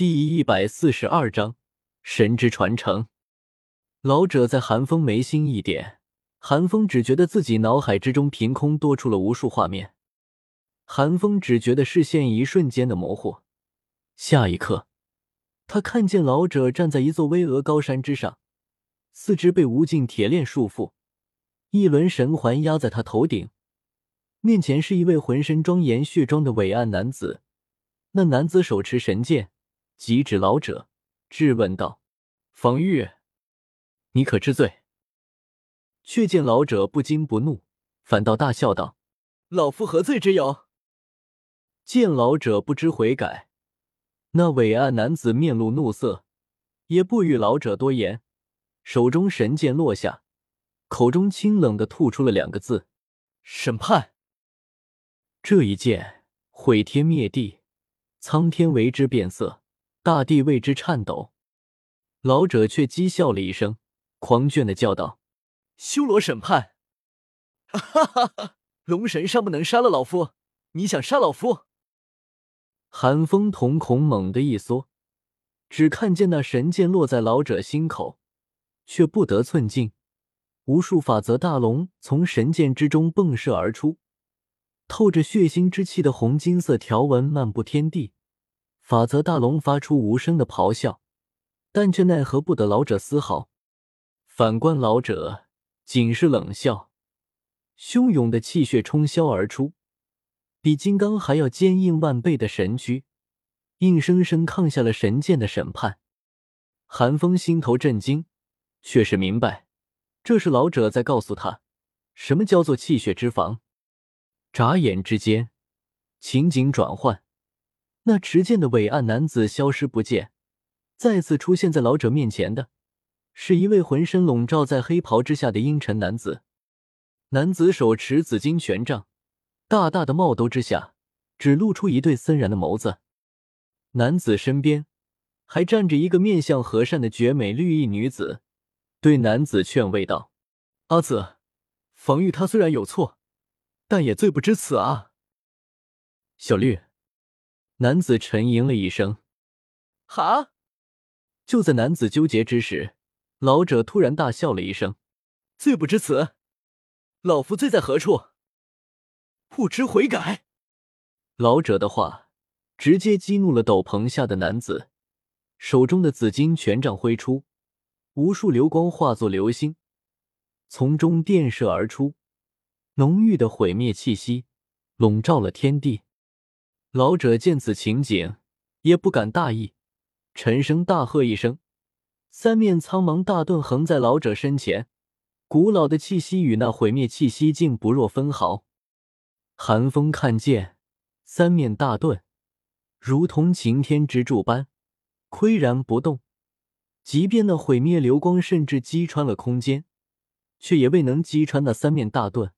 第一百四十二章神之传承。老者在寒风眉心一点，寒风只觉得自己脑海之中凭空多出了无数画面。寒风只觉得视线一瞬间的模糊，下一刻，他看见老者站在一座巍峨高山之上，四肢被无尽铁链束缚，一轮神环压在他头顶，面前是一位浑身庄严血装的伟岸男子。那男子手持神剑。即指老者，质问道：“方玉，你可知罪？”却见老者不惊不怒，反倒大笑道：“老夫何罪之有？”见老者不知悔改，那伟岸男子面露怒色，也不与老者多言，手中神剑落下，口中清冷的吐出了两个字：“审判。”这一剑毁天灭地，苍天为之变色。大地为之颤抖，老者却讥笑了一声，狂狷的叫道：“修罗审判！哈哈哈！龙神尚不能杀了老夫，你想杀老夫？”寒风瞳孔猛地一缩，只看见那神剑落在老者心口，却不得寸进，无数法则大龙从神剑之中迸射而出，透着血腥之气的红金色条纹漫布天地。法则大龙发出无声的咆哮，但却奈何不得老者丝毫。反观老者，仅是冷笑，汹涌的气血冲霄而出，比金刚还要坚硬万倍的神躯，硬生生抗下了神剑的审判。寒风心头震惊，却是明白，这是老者在告诉他，什么叫做气血之防。眨眼之间，情景转换。那持剑的伟岸男子消失不见，再次出现在老者面前的，是一位浑身笼罩在黑袍之下的阴沉男子。男子手持紫金权杖，大大的帽兜之下，只露出一对森然的眸子。男子身边还站着一个面相和善的绝美绿衣女子，对男子劝慰道：“阿紫，防御他虽然有错，但也罪不至此啊。”小绿。男子沉吟了一声，“哈！”就在男子纠结之时，老者突然大笑了一声，“罪不至此，老夫罪在何处？不知悔改。”老者的话直接激怒了斗篷下的男子，手中的紫金权杖挥出，无数流光化作流星，从中电射而出，浓郁的毁灭气息笼罩了天地。老者见此情景，也不敢大意，沉声大喝一声，三面苍茫大盾横在老者身前，古老的气息与那毁灭气息竟不若分毫。寒风看见三面大盾，如同擎天之柱般岿然不动，即便那毁灭流光甚至击穿了空间，却也未能击穿那三面大盾。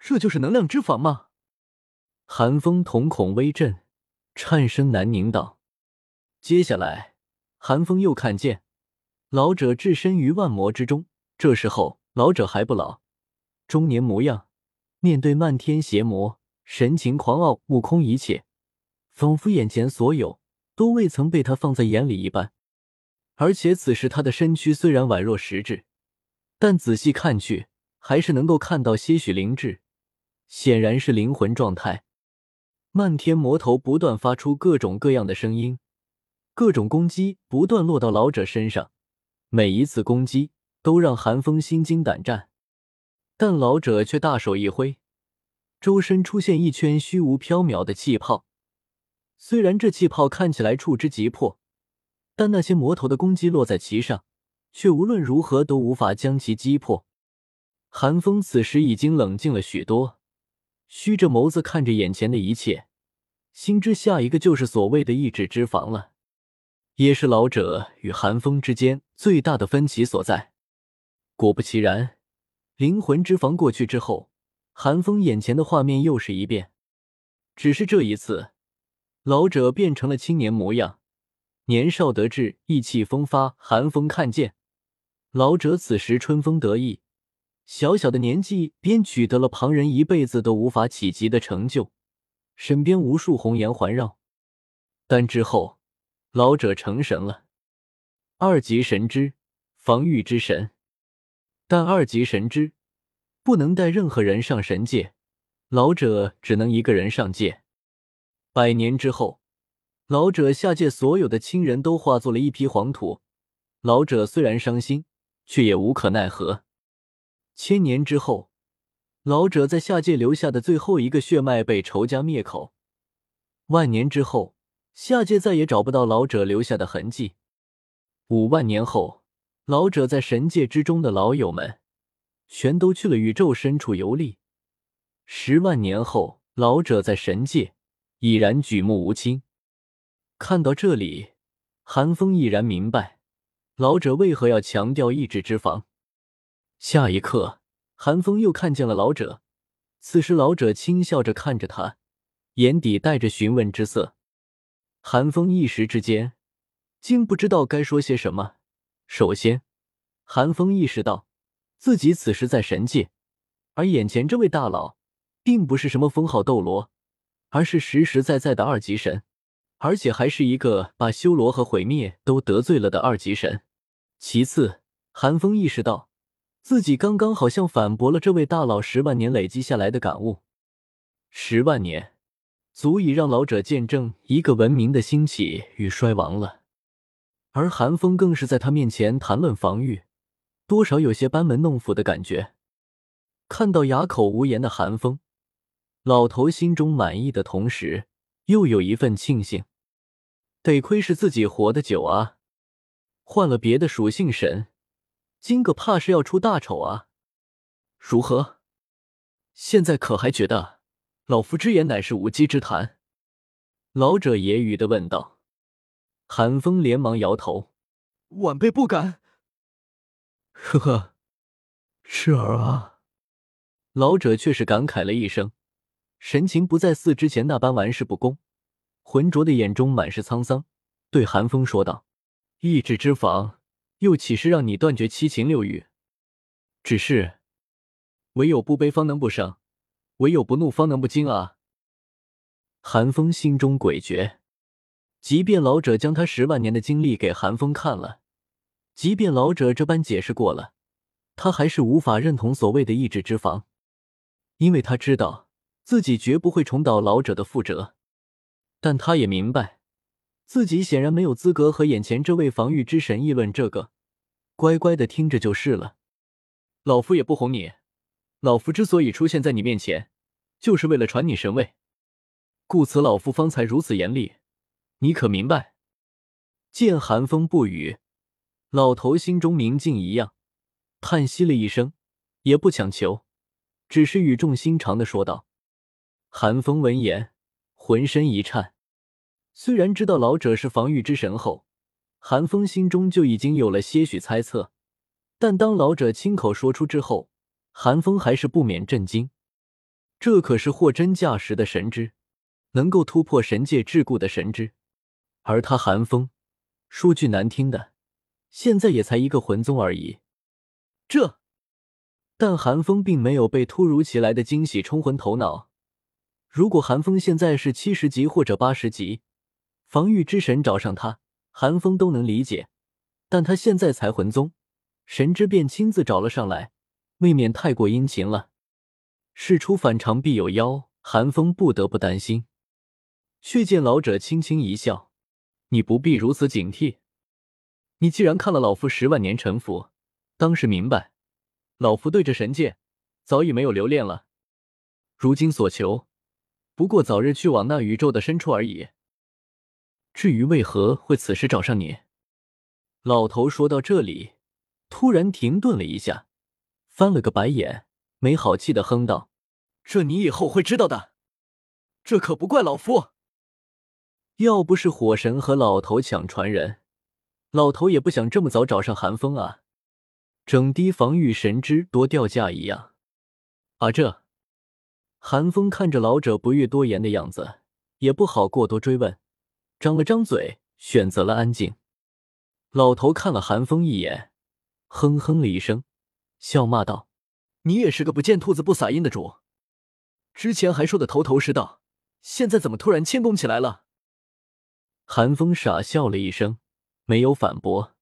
这就是能量之法吗？寒风瞳孔微震，颤声难宁道：“接下来，寒风又看见老者置身于万魔之中。这时候，老者还不老，中年模样，面对漫天邪魔，神情狂傲，悟空一切，仿佛眼前所有都未曾被他放在眼里一般。而且此时他的身躯虽然宛若实质，但仔细看去，还是能够看到些许灵智，显然是灵魂状态。”漫天魔头不断发出各种各样的声音，各种攻击不断落到老者身上，每一次攻击都让寒风心惊胆战。但老者却大手一挥，周身出现一圈虚无缥缈的气泡。虽然这气泡看起来触之即破，但那些魔头的攻击落在其上，却无论如何都无法将其击破。寒风此时已经冷静了许多。虚着眸子看着眼前的一切，心知下一个就是所谓的意志之防了，也是老者与寒风之间最大的分歧所在。果不其然，灵魂之防过去之后，寒风眼前的画面又是一变，只是这一次，老者变成了青年模样，年少得志，意气风发。寒风看见老者此时春风得意。小小的年纪便取得了旁人一辈子都无法企及的成就，身边无数红颜环绕。但之后，老者成神了。二级神之防御之神，但二级神之不能带任何人上神界，老者只能一个人上界。百年之后，老者下界，所有的亲人都化作了一批黄土。老者虽然伤心，却也无可奈何。千年之后，老者在下界留下的最后一个血脉被仇家灭口。万年之后，下界再也找不到老者留下的痕迹。五万年后，老者在神界之中的老友们全都去了宇宙深处游历。十万年后，老者在神界已然举目无亲。看到这里，韩风已然明白老者为何要强调意志之防。下一刻，韩风又看见了老者。此时，老者轻笑着看着他，眼底带着询问之色。韩风一时之间竟不知道该说些什么。首先，韩风意识到自己此时在神界，而眼前这位大佬并不是什么封号斗罗，而是实实在在的二级神。而且还是一个把修罗和毁灭都得罪了的二级神。其次，韩风意识到自己刚刚好像反驳了这位大佬十万年累积下来的感悟。十万年，足以让老者见证一个文明的兴起与衰亡了。而韩风更是在他面前谈论防御，多少有些班门弄斧的感觉。看到哑口无言的韩风，老头心中满意的同时。又有一份庆幸，得亏是自己活得久啊！换了别的属性神，今个怕是要出大丑啊！如何？现在可还觉得老夫之言乃是无稽之谈？老者揶揄的问道。韩风连忙摇头：“晚辈不敢。”呵呵，是儿啊！老者却是感慨了一声。神情不再似之前那般玩世不恭，浑浊的眼中满是沧桑，对韩风说道：“意志之防，又岂是让你断绝七情六欲？只是，唯有不悲方能不伤，唯有不怒方能不惊啊！”韩风心中诡谲，即便老者将他十万年的经历给韩风看了，即便老者这般解释过了，他还是无法认同所谓的意志之防，因为他知道。自己绝不会重蹈老者的覆辙，但他也明白，自己显然没有资格和眼前这位防御之神议论这个，乖乖的听着就是了。老夫也不哄你，老夫之所以出现在你面前，就是为了传你神位，故此老夫方才如此严厉，你可明白？见寒风不语，老头心中明镜一样，叹息了一声，也不强求，只是语重心长的说道。韩风闻言，浑身一颤。虽然知道老者是防御之神后，韩风心中就已经有了些许猜测，但当老者亲口说出之后，韩风还是不免震惊。这可是货真价实的神之，能够突破神界桎梏的神之。而他韩风，说句难听的，现在也才一个魂宗而已。这……但韩风并没有被突如其来的惊喜冲昏头脑。如果韩风现在是七十级或者八十级，防御之神找上他，韩风都能理解。但他现在才魂宗，神之便亲自找了上来，未免太过殷勤了。事出反常必有妖，韩风不得不担心。却见老者轻轻一笑：“你不必如此警惕。你既然看了老夫十万年沉浮，当是明白，老夫对这神界早已没有留恋了。如今所求。”不过早日去往那宇宙的深处而已。至于为何会此时找上你，老头说到这里，突然停顿了一下，翻了个白眼，没好气的哼道：“这你以后会知道的。这可不怪老夫。要不是火神和老头抢传人，老头也不想这么早找上寒风啊，整滴防御神之多掉价一样。啊，这。”韩风看着老者不欲多言的样子，也不好过多追问，张了张嘴，选择了安静。老头看了韩风一眼，哼哼了一声，笑骂道：“你也是个不见兔子不撒鹰的主，之前还说的头头是道，现在怎么突然谦恭起来了？”韩风傻笑了一声，没有反驳。